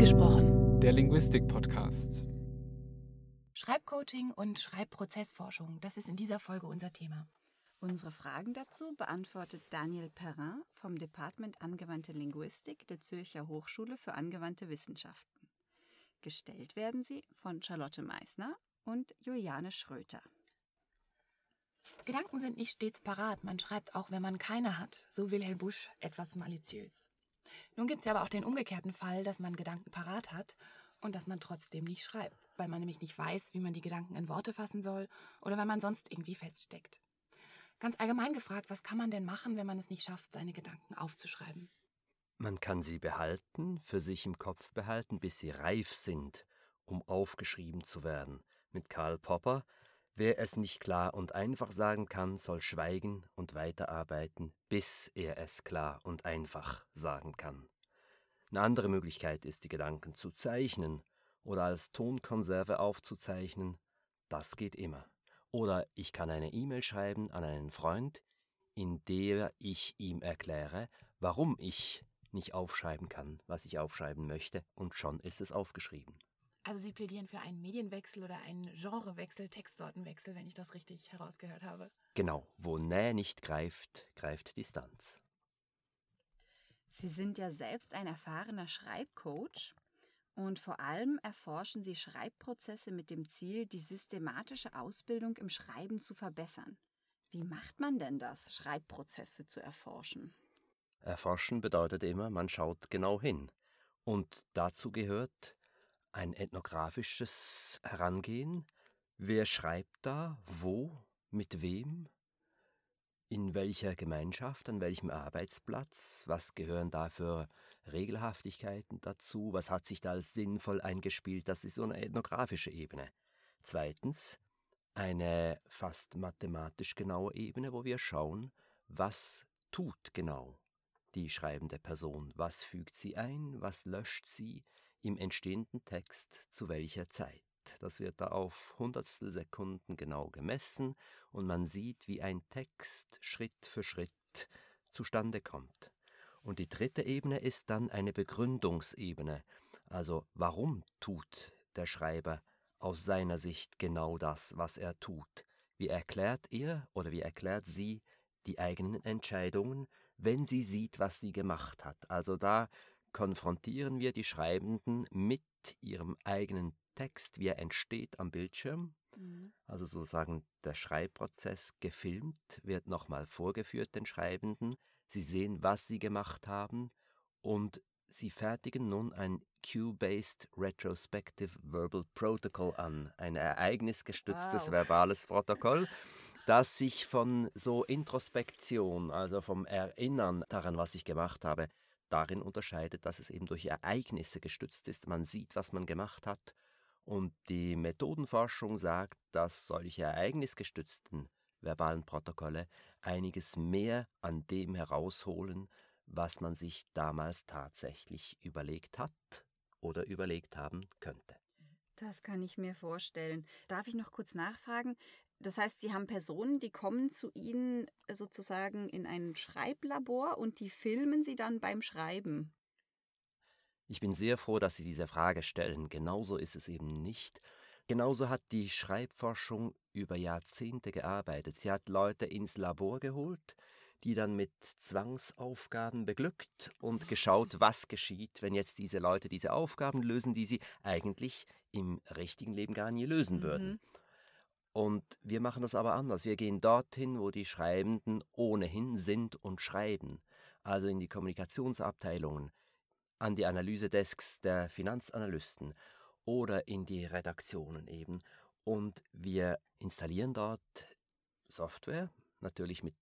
Angesprochen. Der Linguistik-Podcast. Schreibcoaching und Schreibprozessforschung, das ist in dieser Folge unser Thema. Unsere Fragen dazu beantwortet Daniel Perrin vom Department Angewandte Linguistik der Zürcher Hochschule für angewandte Wissenschaften. Gestellt werden sie von Charlotte Meissner und Juliane Schröter. Gedanken sind nicht stets parat, man schreibt auch, wenn man keine hat, so Wilhelm Busch etwas maliziös. Nun gibt es ja aber auch den umgekehrten Fall, dass man Gedanken parat hat und dass man trotzdem nicht schreibt, weil man nämlich nicht weiß, wie man die Gedanken in Worte fassen soll oder weil man sonst irgendwie feststeckt. Ganz allgemein gefragt, was kann man denn machen, wenn man es nicht schafft, seine Gedanken aufzuschreiben? Man kann sie behalten, für sich im Kopf behalten, bis sie reif sind, um aufgeschrieben zu werden. Mit Karl Popper Wer es nicht klar und einfach sagen kann, soll schweigen und weiterarbeiten, bis er es klar und einfach sagen kann. Eine andere Möglichkeit ist, die Gedanken zu zeichnen oder als Tonkonserve aufzuzeichnen. Das geht immer. Oder ich kann eine E-Mail schreiben an einen Freund, in der ich ihm erkläre, warum ich nicht aufschreiben kann, was ich aufschreiben möchte, und schon ist es aufgeschrieben. Also Sie plädieren für einen Medienwechsel oder einen Genrewechsel, Textsortenwechsel, wenn ich das richtig herausgehört habe. Genau, wo Nähe nicht greift, greift Distanz. Sie sind ja selbst ein erfahrener Schreibcoach und vor allem erforschen Sie Schreibprozesse mit dem Ziel, die systematische Ausbildung im Schreiben zu verbessern. Wie macht man denn das, Schreibprozesse zu erforschen? Erforschen bedeutet immer, man schaut genau hin. Und dazu gehört, ein ethnografisches Herangehen. Wer schreibt da, wo, mit wem, in welcher Gemeinschaft, an welchem Arbeitsplatz, was gehören da für Regelhaftigkeiten dazu, was hat sich da als sinnvoll eingespielt, das ist so eine ethnografische Ebene. Zweitens, eine fast mathematisch genaue Ebene, wo wir schauen, was tut genau die schreibende Person, was fügt sie ein, was löscht sie, im entstehenden Text zu welcher Zeit. Das wird da auf Hundertstel Sekunden genau gemessen und man sieht, wie ein Text Schritt für Schritt zustande kommt. Und die dritte Ebene ist dann eine Begründungsebene, also warum tut der Schreiber aus seiner Sicht genau das, was er tut? Wie erklärt er oder wie erklärt sie die eigenen Entscheidungen, wenn sie sieht, was sie gemacht hat? Also da konfrontieren wir die Schreibenden mit ihrem eigenen Text, wie er entsteht am Bildschirm. Mhm. Also sozusagen der Schreibprozess gefilmt, wird nochmal vorgeführt den Schreibenden. Sie sehen, was sie gemacht haben und sie fertigen nun ein Cue-based Retrospective Verbal Protocol an, ein ereignisgestütztes wow. verbales Protokoll, das sich von so Introspektion, also vom Erinnern daran, was ich gemacht habe, darin unterscheidet, dass es eben durch Ereignisse gestützt ist. Man sieht, was man gemacht hat. Und die Methodenforschung sagt, dass solche ereignisgestützten verbalen Protokolle einiges mehr an dem herausholen, was man sich damals tatsächlich überlegt hat oder überlegt haben könnte. Das kann ich mir vorstellen. Darf ich noch kurz nachfragen? Das heißt, Sie haben Personen, die kommen zu Ihnen sozusagen in ein Schreiblabor und die filmen Sie dann beim Schreiben. Ich bin sehr froh, dass Sie diese Frage stellen. Genauso ist es eben nicht. Genauso hat die Schreibforschung über Jahrzehnte gearbeitet. Sie hat Leute ins Labor geholt, die dann mit Zwangsaufgaben beglückt und geschaut, was geschieht, wenn jetzt diese Leute diese Aufgaben lösen, die sie eigentlich im richtigen Leben gar nie lösen mhm. Und wir machen das aber anders. Wir gehen dorthin, wo die Schreibenden ohnehin sind und schreiben, also in die Kommunikationsabteilungen, an die Analysedesks der Finanzanalysten oder in die Redaktionen eben. Und wir installieren dort Software, natürlich mit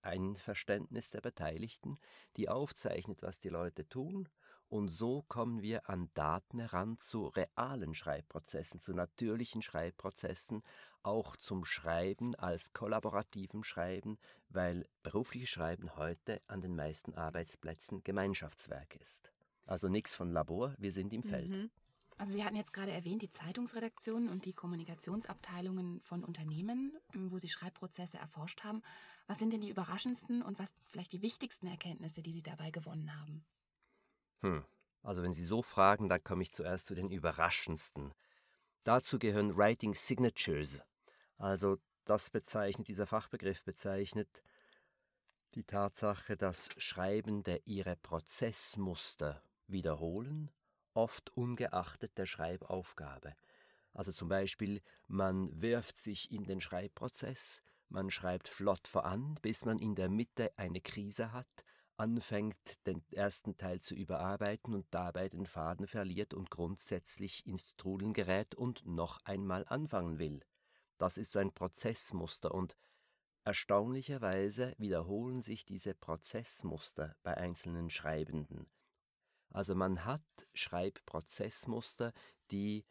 Einverständnis der Beteiligten, die aufzeichnet, was die Leute tun und so kommen wir an Daten heran zu realen Schreibprozessen, zu natürlichen Schreibprozessen, auch zum Schreiben als kollaborativem Schreiben, weil berufliches Schreiben heute an den meisten Arbeitsplätzen Gemeinschaftswerk ist. Also nichts von Labor, wir sind im Feld. Mhm. Also Sie hatten jetzt gerade erwähnt, die Zeitungsredaktionen und die Kommunikationsabteilungen von Unternehmen, wo Sie Schreibprozesse erforscht haben. Was sind denn die überraschendsten und was vielleicht die wichtigsten Erkenntnisse, die Sie dabei gewonnen haben? Hm. Also wenn Sie so fragen, dann komme ich zuerst zu den überraschendsten. Dazu gehören Writing Signatures. Also das bezeichnet, dieser Fachbegriff bezeichnet die Tatsache, dass Schreibende ihre Prozessmuster wiederholen, oft ungeachtet der Schreibaufgabe. Also zum Beispiel, man wirft sich in den Schreibprozess, man schreibt flott voran, bis man in der Mitte eine Krise hat, anfängt, den ersten Teil zu überarbeiten und dabei den Faden verliert und grundsätzlich ins Trudeln gerät und noch einmal anfangen will. Das ist ein Prozessmuster und erstaunlicherweise wiederholen sich diese Prozessmuster bei einzelnen Schreibenden. Also man hat Schreibprozessmuster, die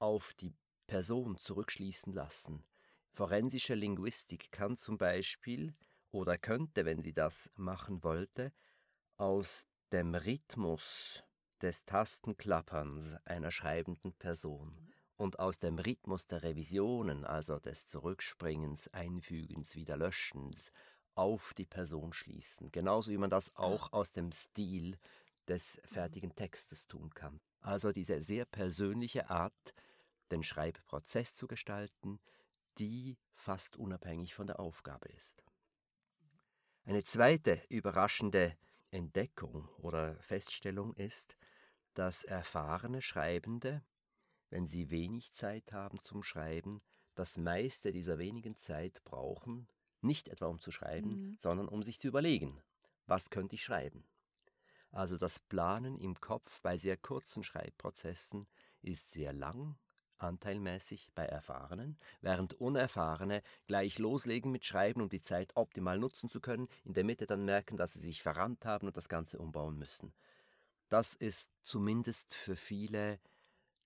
auf die Person zurückschließen lassen. Forensische Linguistik kann zum Beispiel oder könnte, wenn sie das machen wollte, aus dem Rhythmus des Tastenklapperns einer schreibenden Person und aus dem Rhythmus der Revisionen, also des Zurückspringens, Einfügens, Wiederlöschens, auf die Person schließen. Genauso wie man das auch aus dem Stil des fertigen Textes tun kann. Also diese sehr persönliche Art, den Schreibprozess zu gestalten, die fast unabhängig von der Aufgabe ist. Eine zweite überraschende Entdeckung oder Feststellung ist, dass erfahrene Schreibende, wenn sie wenig Zeit haben zum Schreiben, das meiste dieser wenigen Zeit brauchen, nicht etwa um zu schreiben, mhm. sondern um sich zu überlegen, was könnte ich schreiben. Also das Planen im Kopf bei sehr kurzen Schreibprozessen ist sehr lang, anteilmäßig bei Erfahrenen, während Unerfahrene gleich loslegen mit Schreiben, um die Zeit optimal nutzen zu können, in der Mitte dann merken, dass sie sich verrannt haben und das Ganze umbauen müssen. Das ist zumindest für viele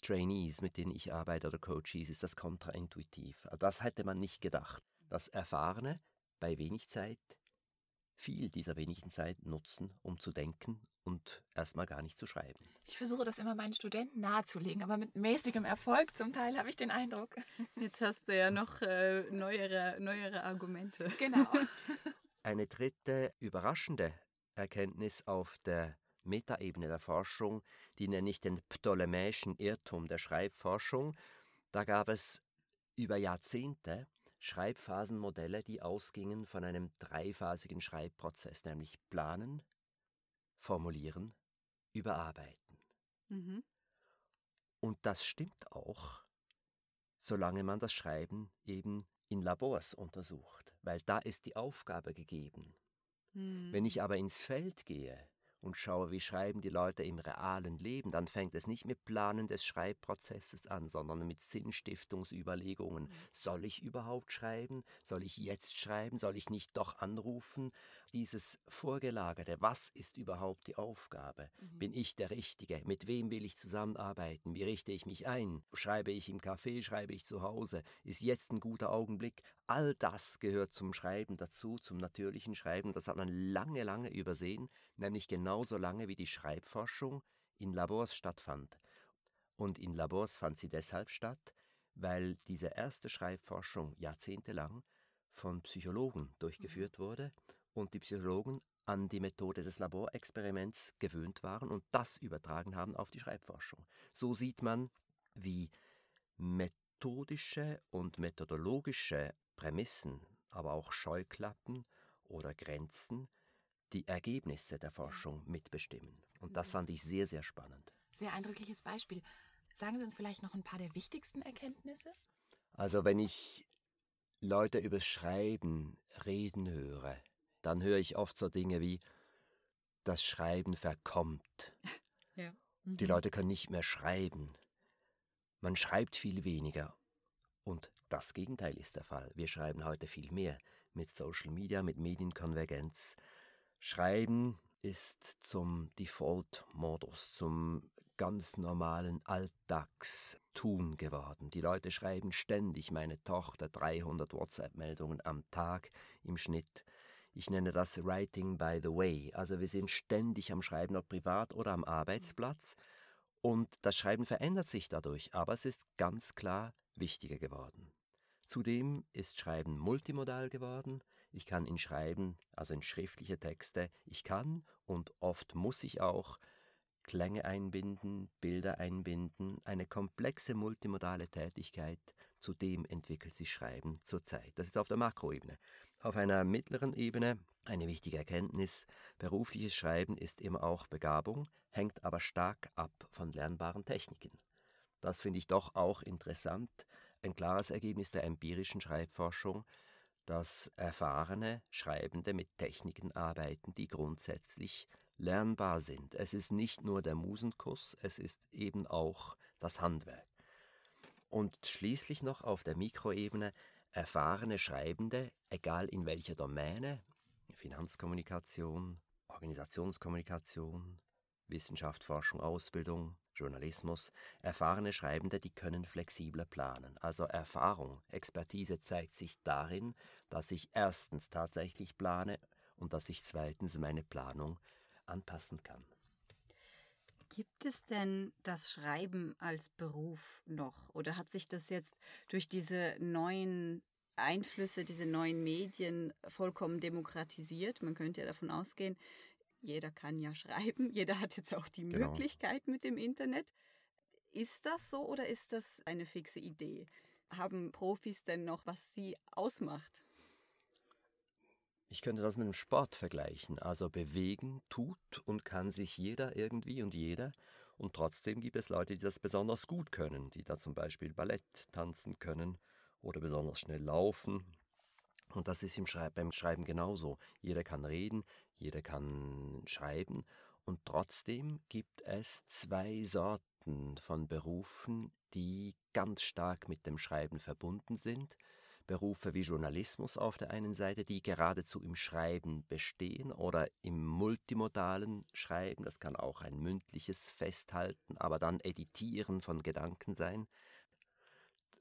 Trainees, mit denen ich arbeite oder Coaches, ist das kontraintuitiv. Das hätte man nicht gedacht, dass Erfahrene bei wenig Zeit viel dieser wenigen Zeit nutzen, um zu denken und erstmal gar nicht zu schreiben. Ich versuche das immer meinen Studenten nahezulegen, aber mit mäßigem Erfolg zum Teil habe ich den Eindruck. Jetzt hast du ja noch äh, neuere, neuere Argumente. Genau. Eine dritte überraschende Erkenntnis auf der Metaebene der Forschung, die nenne ich den ptolemäischen Irrtum der Schreibforschung. Da gab es über Jahrzehnte Schreibphasenmodelle, die ausgingen von einem dreiphasigen Schreibprozess, nämlich planen, formulieren, überarbeiten. Mhm. Und das stimmt auch, solange man das Schreiben eben in Labors untersucht, weil da ist die Aufgabe gegeben. Mhm. Wenn ich aber ins Feld gehe, und schaue, wie schreiben die Leute im realen Leben, dann fängt es nicht mit Planen des Schreibprozesses an, sondern mit Sinnstiftungsüberlegungen. Mhm. Soll ich überhaupt schreiben? Soll ich jetzt schreiben? Soll ich nicht doch anrufen? Dieses Vorgelagerte, was ist überhaupt die Aufgabe? Mhm. Bin ich der Richtige? Mit wem will ich zusammenarbeiten? Wie richte ich mich ein? Schreibe ich im Café? Schreibe ich zu Hause? Ist jetzt ein guter Augenblick? All das gehört zum Schreiben dazu, zum natürlichen Schreiben. Das hat man lange, lange übersehen, nämlich genauso lange wie die Schreibforschung in Labors stattfand. Und in Labors fand sie deshalb statt, weil diese erste Schreibforschung jahrzehntelang von Psychologen durchgeführt mhm. wurde und die Psychologen an die Methode des Laborexperiments gewöhnt waren und das übertragen haben auf die Schreibforschung. So sieht man, wie methodische und methodologische Prämissen, aber auch Scheuklappen oder Grenzen die Ergebnisse der Forschung mitbestimmen. Und das fand ich sehr, sehr spannend. Sehr eindrückliches Beispiel. Sagen Sie uns vielleicht noch ein paar der wichtigsten Erkenntnisse? Also wenn ich Leute übers Schreiben reden höre, dann höre ich oft so Dinge wie, das Schreiben verkommt. Ja. Mhm. Die Leute können nicht mehr schreiben. Man schreibt viel weniger. Und das Gegenteil ist der Fall. Wir schreiben heute viel mehr mit Social Media, mit Medienkonvergenz. Schreiben ist zum Default-Modus, zum ganz normalen Alltagstun geworden. Die Leute schreiben ständig, meine Tochter 300 WhatsApp-Meldungen am Tag im Schnitt. Ich nenne das Writing by the Way. Also wir sind ständig am Schreiben, ob privat oder am Arbeitsplatz. Und das Schreiben verändert sich dadurch, aber es ist ganz klar wichtiger geworden. Zudem ist Schreiben multimodal geworden. Ich kann in Schreiben, also in schriftliche Texte, ich kann und oft muss ich auch Klänge einbinden, Bilder einbinden, eine komplexe multimodale Tätigkeit, zu dem entwickelt sich Schreiben zurzeit. Das ist auf der Makroebene. Auf einer mittleren Ebene eine wichtige Erkenntnis, berufliches Schreiben ist immer auch Begabung, hängt aber stark ab von lernbaren Techniken. Das finde ich doch auch interessant, ein klares Ergebnis der empirischen Schreibforschung, dass erfahrene Schreibende mit Techniken arbeiten, die grundsätzlich lernbar sind. Es ist nicht nur der Musenkuss, es ist eben auch das Handwerk. Und schließlich noch auf der Mikroebene erfahrene Schreibende, egal in welcher Domäne, Finanzkommunikation, Organisationskommunikation, Wissenschaft, Forschung, Ausbildung, Journalismus, erfahrene Schreibende, die können flexibler planen. Also Erfahrung, Expertise zeigt sich darin, dass ich erstens tatsächlich plane und dass ich zweitens meine Planung anpassen kann. Gibt es denn das Schreiben als Beruf noch oder hat sich das jetzt durch diese neuen Einflüsse, diese neuen Medien vollkommen demokratisiert? Man könnte ja davon ausgehen, jeder kann ja schreiben, jeder hat jetzt auch die genau. Möglichkeit mit dem Internet. Ist das so oder ist das eine fixe Idee? Haben Profis denn noch, was sie ausmacht? Ich könnte das mit dem Sport vergleichen. Also bewegen tut und kann sich jeder irgendwie und jeder. Und trotzdem gibt es Leute, die das besonders gut können, die da zum Beispiel Ballett tanzen können oder besonders schnell laufen. Und das ist im Schreib beim Schreiben genauso. Jeder kann reden, jeder kann schreiben. Und trotzdem gibt es zwei Sorten von Berufen, die ganz stark mit dem Schreiben verbunden sind. Berufe wie Journalismus auf der einen Seite, die geradezu im Schreiben bestehen oder im multimodalen Schreiben, das kann auch ein mündliches Festhalten, aber dann Editieren von Gedanken sein.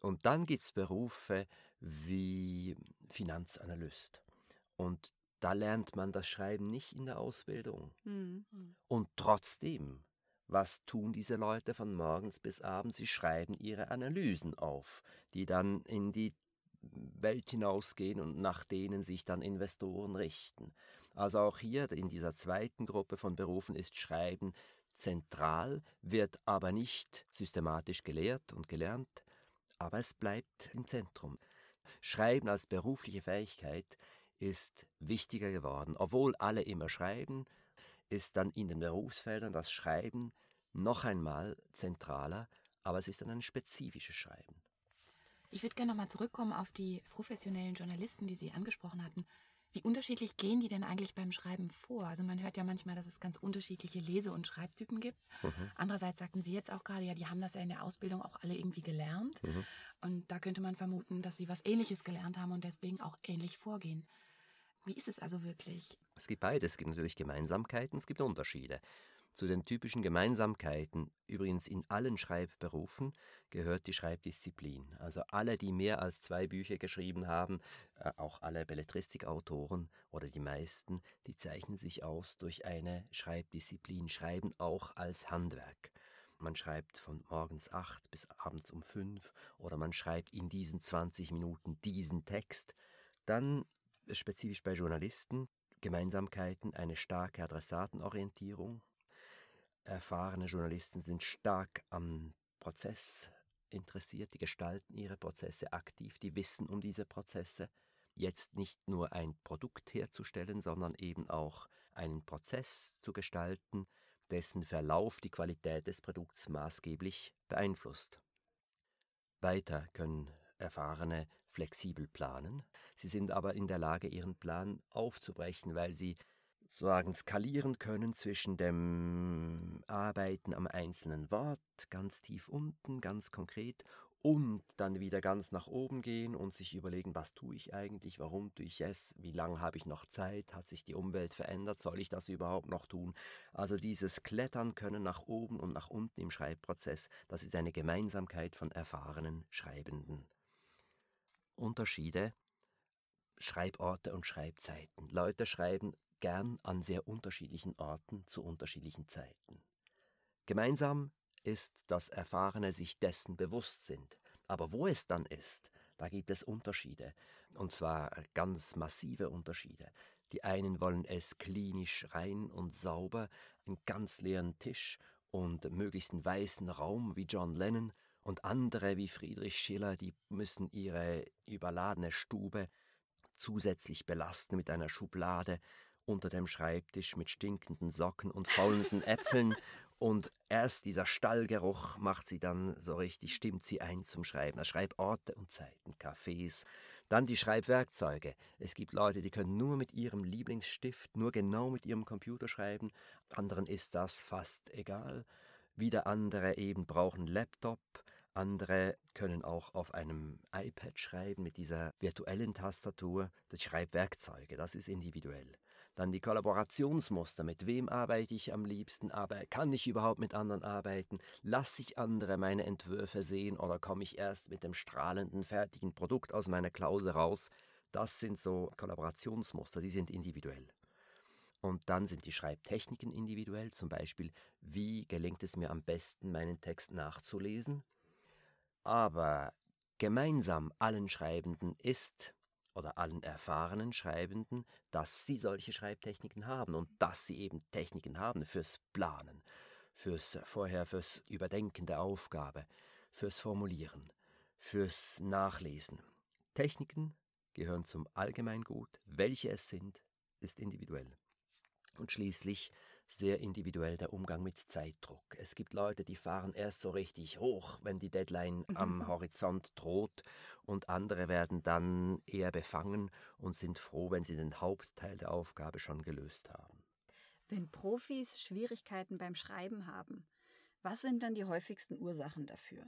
Und dann gibt es Berufe wie Finanzanalyst. Und da lernt man das Schreiben nicht in der Ausbildung. Mhm. Und trotzdem, was tun diese Leute von morgens bis abends? Sie schreiben ihre Analysen auf, die dann in die Welt hinausgehen und nach denen sich dann Investoren richten. Also auch hier in dieser zweiten Gruppe von Berufen ist Schreiben zentral, wird aber nicht systematisch gelehrt und gelernt, aber es bleibt im Zentrum. Schreiben als berufliche Fähigkeit ist wichtiger geworden. Obwohl alle immer schreiben, ist dann in den Berufsfeldern das Schreiben noch einmal zentraler, aber es ist dann ein spezifisches Schreiben. Ich würde gerne nochmal zurückkommen auf die professionellen Journalisten, die Sie angesprochen hatten. Wie unterschiedlich gehen die denn eigentlich beim Schreiben vor? Also man hört ja manchmal, dass es ganz unterschiedliche Lese- und Schreibtypen gibt. Mhm. Andererseits sagten Sie jetzt auch gerade, ja, die haben das ja in der Ausbildung auch alle irgendwie gelernt. Mhm. Und da könnte man vermuten, dass sie was Ähnliches gelernt haben und deswegen auch ähnlich vorgehen. Wie ist es also wirklich? Es gibt beides. Es gibt natürlich Gemeinsamkeiten, es gibt Unterschiede. Zu den typischen Gemeinsamkeiten, übrigens in allen Schreibberufen, gehört die Schreibdisziplin. Also alle, die mehr als zwei Bücher geschrieben haben, äh, auch alle Belletristikautoren oder die meisten, die zeichnen sich aus durch eine Schreibdisziplin, schreiben auch als Handwerk. Man schreibt von morgens acht bis abends um fünf oder man schreibt in diesen 20 Minuten diesen Text. Dann spezifisch bei Journalisten Gemeinsamkeiten, eine starke Adressatenorientierung, erfahrene Journalisten sind stark am Prozess interessiert, die gestalten ihre Prozesse aktiv, die wissen um diese Prozesse, jetzt nicht nur ein Produkt herzustellen, sondern eben auch einen Prozess zu gestalten, dessen Verlauf die Qualität des Produkts maßgeblich beeinflusst. Weiter können Erfahrene flexibel planen, sie sind aber in der Lage, ihren Plan aufzubrechen, weil sie sozusagen skalieren können zwischen dem Arbeiten am einzelnen Wort, ganz tief unten, ganz konkret, und dann wieder ganz nach oben gehen und sich überlegen, was tue ich eigentlich, warum tue ich es, wie lange habe ich noch Zeit, hat sich die Umwelt verändert, soll ich das überhaupt noch tun? Also dieses Klettern können nach oben und nach unten im Schreibprozess, das ist eine Gemeinsamkeit von erfahrenen Schreibenden. Unterschiede Schreiborte und Schreibzeiten. Leute schreiben gern an sehr unterschiedlichen Orten zu unterschiedlichen Zeiten. Gemeinsam ist, dass Erfahrene sich dessen bewusst sind. Aber wo es dann ist, da gibt es Unterschiede, und zwar ganz massive Unterschiede. Die einen wollen es klinisch rein und sauber, einen ganz leeren Tisch und möglichst einen weißen Raum wie John Lennon, und andere wie Friedrich Schiller, die müssen ihre überladene Stube zusätzlich belasten mit einer Schublade unter dem Schreibtisch mit stinkenden Socken und faulenden Äpfeln und erst dieser Stallgeruch macht sie dann so richtig, stimmt sie ein zum Schreiben. Schreiborte und Zeiten, Cafés, dann die Schreibwerkzeuge. Es gibt Leute, die können nur mit ihrem Lieblingsstift, nur genau mit ihrem Computer schreiben. Anderen ist das fast egal. Wieder andere eben brauchen Laptop. Andere können auch auf einem iPad schreiben mit dieser virtuellen Tastatur. Das Schreibwerkzeuge, das ist individuell. Dann die Kollaborationsmuster. Mit wem arbeite ich am liebsten? Aber kann ich überhaupt mit anderen arbeiten? Lasse ich andere meine Entwürfe sehen oder komme ich erst mit dem strahlenden, fertigen Produkt aus meiner Klause raus? Das sind so Kollaborationsmuster, die sind individuell. Und dann sind die Schreibtechniken individuell, zum Beispiel, wie gelingt es mir am besten, meinen Text nachzulesen? Aber gemeinsam allen Schreibenden ist, oder allen erfahrenen Schreibenden, dass sie solche Schreibtechniken haben und dass sie eben Techniken haben fürs Planen, fürs vorher fürs Überdenken der Aufgabe, fürs Formulieren, fürs Nachlesen. Techniken gehören zum Allgemeingut, welche es sind, ist individuell. Und schließlich sehr individuell der Umgang mit Zeitdruck. Es gibt Leute, die fahren erst so richtig hoch, wenn die Deadline mhm. am Horizont droht, und andere werden dann eher befangen und sind froh, wenn sie den Hauptteil der Aufgabe schon gelöst haben. Wenn Profis Schwierigkeiten beim Schreiben haben, was sind dann die häufigsten Ursachen dafür?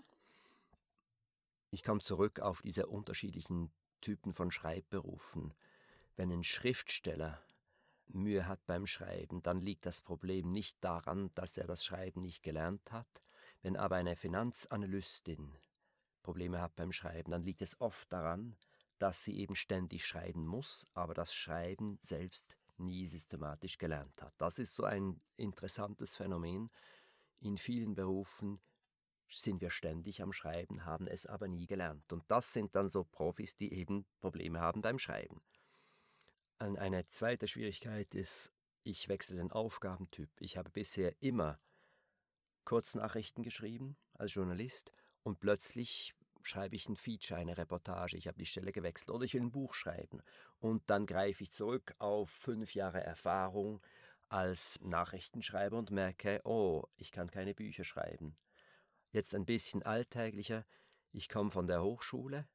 Ich komme zurück auf diese unterschiedlichen Typen von Schreibberufen. Wenn ein Schriftsteller Mühe hat beim Schreiben, dann liegt das Problem nicht daran, dass er das Schreiben nicht gelernt hat. Wenn aber eine Finanzanalystin Probleme hat beim Schreiben, dann liegt es oft daran, dass sie eben ständig schreiben muss, aber das Schreiben selbst nie systematisch gelernt hat. Das ist so ein interessantes Phänomen. In vielen Berufen sind wir ständig am Schreiben, haben es aber nie gelernt. Und das sind dann so Profis, die eben Probleme haben beim Schreiben. Eine zweite Schwierigkeit ist, ich wechsle den Aufgabentyp. Ich habe bisher immer Kurznachrichten geschrieben als Journalist und plötzlich schreibe ich ein Feature, eine Reportage, ich habe die Stelle gewechselt oder ich will ein Buch schreiben und dann greife ich zurück auf fünf Jahre Erfahrung als Nachrichtenschreiber und merke, oh, ich kann keine Bücher schreiben. Jetzt ein bisschen alltäglicher, ich komme von der Hochschule,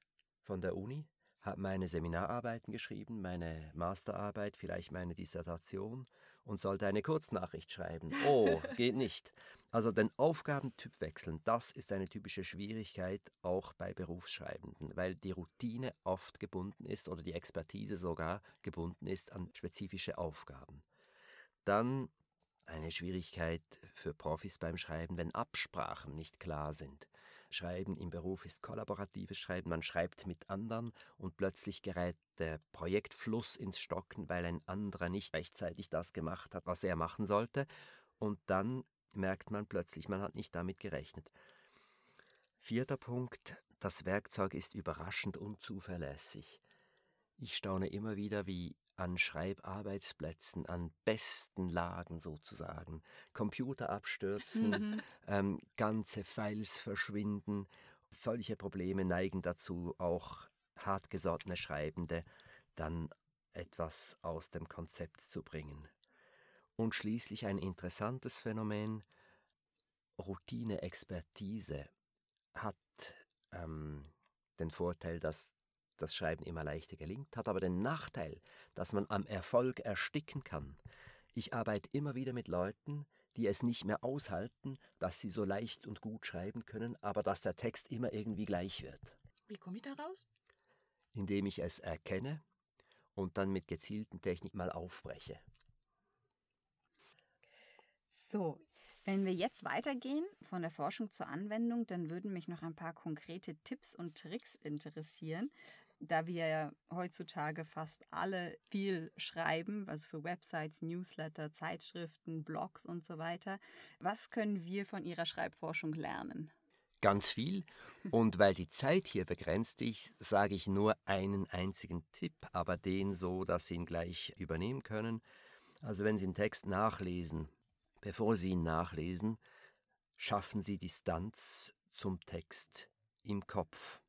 von der Uni habe meine Seminararbeiten geschrieben, meine Masterarbeit, vielleicht meine Dissertation und sollte eine Kurznachricht schreiben. Oh, geht nicht. Also den Aufgabentyp wechseln, das ist eine typische Schwierigkeit auch bei Berufsschreibenden, weil die Routine oft gebunden ist oder die Expertise sogar gebunden ist an spezifische Aufgaben. Dann eine Schwierigkeit für Profis beim Schreiben, wenn Absprachen nicht klar sind. Schreiben im Beruf ist kollaboratives Schreiben, man schreibt mit anderen und plötzlich gerät der Projektfluss ins Stocken, weil ein anderer nicht rechtzeitig das gemacht hat, was er machen sollte, und dann merkt man plötzlich, man hat nicht damit gerechnet. Vierter Punkt, das Werkzeug ist überraschend unzuverlässig. Ich staune immer wieder, wie an Schreibarbeitsplätzen, an besten Lagen sozusagen. Computer abstürzen, mhm. ähm, ganze Files verschwinden. Solche Probleme neigen dazu, auch hartgesottene Schreibende dann etwas aus dem Konzept zu bringen. Und schließlich ein interessantes Phänomen, Routine, Expertise hat ähm, den Vorteil, dass das Schreiben immer leichter gelingt, hat aber den Nachteil, dass man am Erfolg ersticken kann. Ich arbeite immer wieder mit Leuten, die es nicht mehr aushalten, dass sie so leicht und gut schreiben können, aber dass der Text immer irgendwie gleich wird. Wie komme ich da raus? Indem ich es erkenne und dann mit gezielten Technik mal aufbreche. So, wenn wir jetzt weitergehen von der Forschung zur Anwendung, dann würden mich noch ein paar konkrete Tipps und Tricks interessieren, da wir ja heutzutage fast alle viel schreiben, also für Websites, Newsletter, Zeitschriften, Blogs und so weiter. Was können wir von Ihrer Schreibforschung lernen? Ganz viel. Und weil die Zeit hier begrenzt ist, sage ich nur einen einzigen Tipp, aber den so, dass Sie ihn gleich übernehmen können. Also wenn Sie einen Text nachlesen, bevor Sie ihn nachlesen, schaffen Sie Distanz zum Text im Kopf.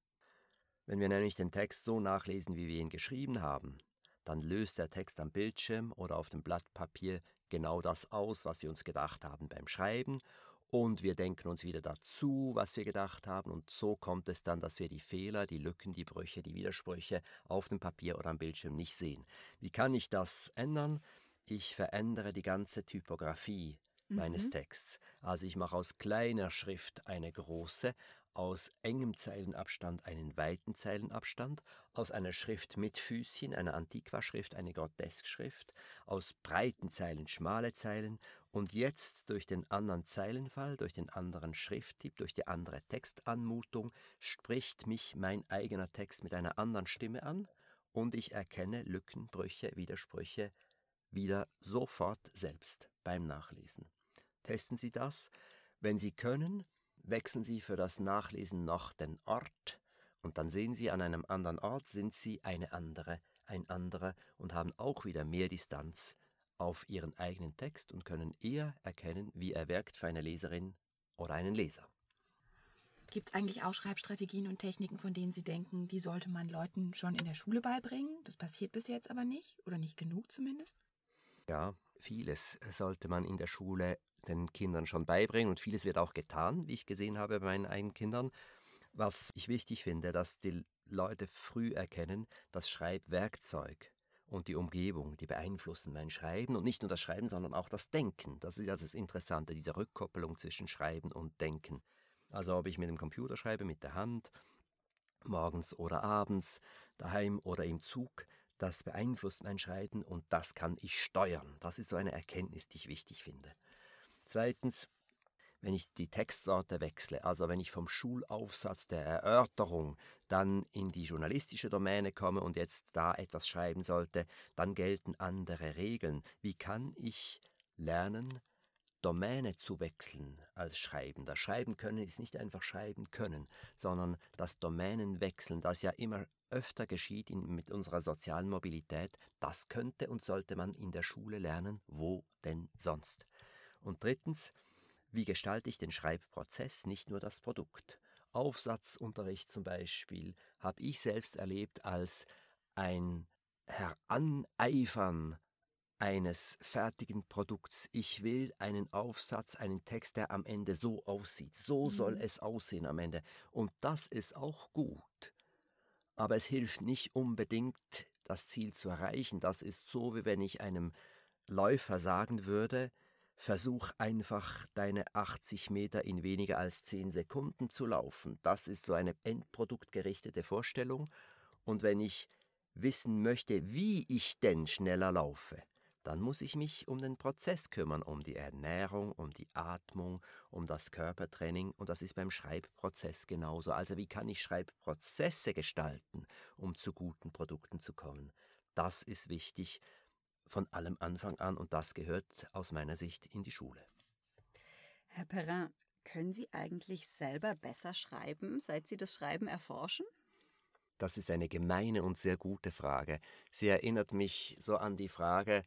Wenn wir nämlich den Text so nachlesen, wie wir ihn geschrieben haben, dann löst der Text am Bildschirm oder auf dem Blatt Papier genau das aus, was wir uns gedacht haben beim Schreiben, und wir denken uns wieder dazu, was wir gedacht haben, und so kommt es dann, dass wir die Fehler, die Lücken, die Brüche, die Widersprüche auf dem Papier oder am Bildschirm nicht sehen. Wie kann ich das ändern? Ich verändere die ganze Typografie meines mhm. Texts. Also ich mache aus kleiner Schrift eine große, aus engem Zeilenabstand einen weiten Zeilenabstand, aus einer Schrift mit Füßchen, einer Antiqua-Schrift, eine Grotesk-Schrift, aus breiten Zeilen schmale Zeilen und jetzt durch den anderen Zeilenfall, durch den anderen Schrifttyp, durch die andere Textanmutung spricht mich mein eigener Text mit einer anderen Stimme an und ich erkenne Lücken, Brüche, Widersprüche wieder sofort selbst beim Nachlesen. Testen Sie das. Wenn Sie können, wechseln Sie für das Nachlesen noch den Ort und dann sehen Sie, an einem anderen Ort sind Sie eine andere, ein anderer und haben auch wieder mehr Distanz auf Ihren eigenen Text und können eher erkennen, wie er wirkt für eine Leserin oder einen Leser. Gibt es eigentlich auch Schreibstrategien und Techniken, von denen Sie denken, die sollte man Leuten schon in der Schule beibringen? Das passiert bis jetzt aber nicht oder nicht genug zumindest? Ja, vieles sollte man in der Schule den Kindern schon beibringen und vieles wird auch getan, wie ich gesehen habe bei meinen eigenen Kindern. Was ich wichtig finde, dass die Leute früh erkennen, das Schreibwerkzeug und die Umgebung, die beeinflussen mein Schreiben und nicht nur das Schreiben, sondern auch das Denken. Das ist ja das Interessante, diese Rückkoppelung zwischen Schreiben und Denken. Also ob ich mit dem Computer schreibe, mit der Hand, morgens oder abends, daheim oder im Zug, das beeinflusst mein Schreiben und das kann ich steuern. Das ist so eine Erkenntnis, die ich wichtig finde. Zweitens, wenn ich die Textsorte wechsle, also wenn ich vom Schulaufsatz der Erörterung dann in die journalistische Domäne komme und jetzt da etwas schreiben sollte, dann gelten andere Regeln. Wie kann ich lernen, Domäne zu wechseln als Schreiben? Das Schreiben können ist nicht einfach Schreiben können, sondern das Domänenwechseln, das ja immer öfter geschieht in, mit unserer sozialen Mobilität, das könnte und sollte man in der Schule lernen, wo denn sonst? Und drittens, wie gestalte ich den Schreibprozess, nicht nur das Produkt? Aufsatzunterricht zum Beispiel habe ich selbst erlebt als ein Heraneifern eines fertigen Produkts. Ich will einen Aufsatz, einen Text, der am Ende so aussieht. So mhm. soll es aussehen am Ende. Und das ist auch gut. Aber es hilft nicht unbedingt, das Ziel zu erreichen. Das ist so, wie wenn ich einem Läufer sagen würde, Versuch einfach deine 80 Meter in weniger als 10 Sekunden zu laufen. Das ist so eine endproduktgerichtete Vorstellung. Und wenn ich wissen möchte, wie ich denn schneller laufe, dann muss ich mich um den Prozess kümmern, um die Ernährung, um die Atmung, um das Körpertraining und das ist beim Schreibprozess genauso. Also wie kann ich Schreibprozesse gestalten, um zu guten Produkten zu kommen? Das ist wichtig, von allem Anfang an und das gehört aus meiner Sicht in die Schule. Herr Perrin, können Sie eigentlich selber besser schreiben, seit Sie das Schreiben erforschen? Das ist eine gemeine und sehr gute Frage. Sie erinnert mich so an die Frage,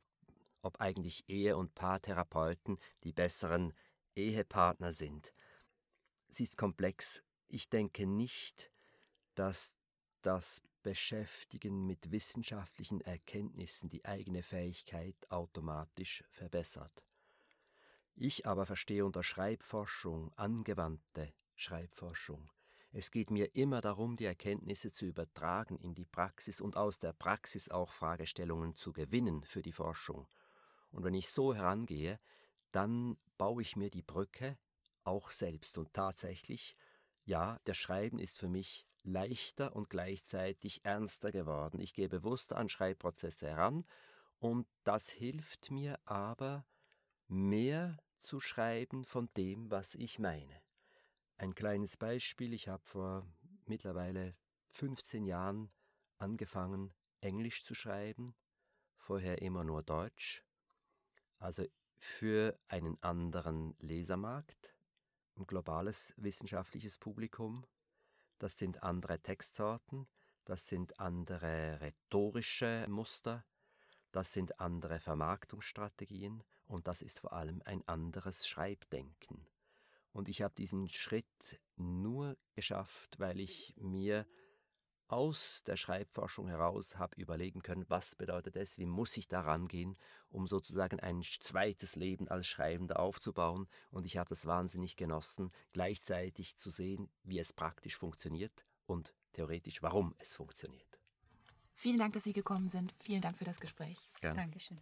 ob eigentlich Ehe- und Paartherapeuten die besseren Ehepartner sind. Sie ist komplex. Ich denke nicht, dass das Beschäftigen mit wissenschaftlichen Erkenntnissen die eigene Fähigkeit automatisch verbessert. Ich aber verstehe unter Schreibforschung angewandte Schreibforschung. Es geht mir immer darum, die Erkenntnisse zu übertragen in die Praxis und aus der Praxis auch Fragestellungen zu gewinnen für die Forschung. Und wenn ich so herangehe, dann baue ich mir die Brücke auch selbst. Und tatsächlich, ja, der Schreiben ist für mich leichter und gleichzeitig ernster geworden. Ich gehe bewusster an Schreibprozesse heran und das hilft mir aber, mehr zu schreiben von dem, was ich meine. Ein kleines Beispiel, ich habe vor mittlerweile 15 Jahren angefangen, Englisch zu schreiben, vorher immer nur Deutsch, also für einen anderen Lesermarkt ein globales wissenschaftliches Publikum, das sind andere Textsorten, das sind andere rhetorische Muster, das sind andere Vermarktungsstrategien und das ist vor allem ein anderes Schreibdenken. Und ich habe diesen Schritt nur geschafft, weil ich mir aus der Schreibforschung heraus habe überlegen können, was bedeutet es, wie muss ich da rangehen, um sozusagen ein zweites Leben als Schreibender aufzubauen. Und ich habe das wahnsinnig genossen, gleichzeitig zu sehen, wie es praktisch funktioniert und theoretisch, warum es funktioniert. Vielen Dank, dass Sie gekommen sind. Vielen Dank für das Gespräch. Gerne. Dankeschön.